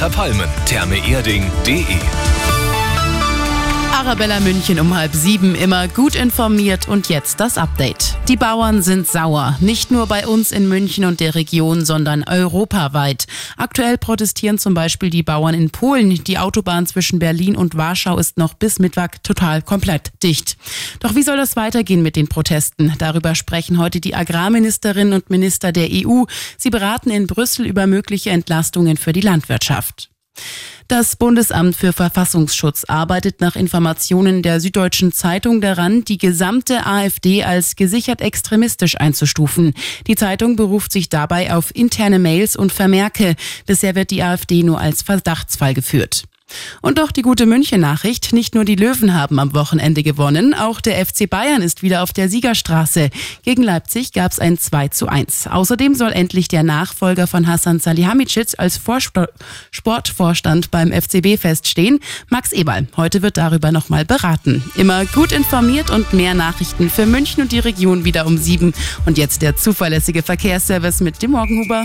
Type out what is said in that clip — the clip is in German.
unter Palmen. Thermeerding.de Arabella München um halb sieben, immer gut informiert und jetzt das Update. Die Bauern sind sauer, nicht nur bei uns in München und der Region, sondern europaweit. Aktuell protestieren zum Beispiel die Bauern in Polen. Die Autobahn zwischen Berlin und Warschau ist noch bis Mittwoch total komplett dicht. Doch wie soll das weitergehen mit den Protesten? Darüber sprechen heute die Agrarministerinnen und Minister der EU. Sie beraten in Brüssel über mögliche Entlastungen für die Landwirtschaft. Das Bundesamt für Verfassungsschutz arbeitet nach Informationen der Süddeutschen Zeitung daran, die gesamte AfD als gesichert extremistisch einzustufen. Die Zeitung beruft sich dabei auf interne Mails und Vermerke. Bisher wird die AfD nur als Verdachtsfall geführt. Und doch die gute München-Nachricht. Nicht nur die Löwen haben am Wochenende gewonnen, auch der FC Bayern ist wieder auf der Siegerstraße. Gegen Leipzig gab es ein 2 zu 1. Außerdem soll endlich der Nachfolger von Hassan Salihamidzic als Sportvorstand beim FCB feststehen. Max Eberl. Heute wird darüber nochmal beraten. Immer gut informiert und mehr Nachrichten für München und die Region wieder um sieben. Und jetzt der zuverlässige Verkehrsservice mit dem Morgenhuber.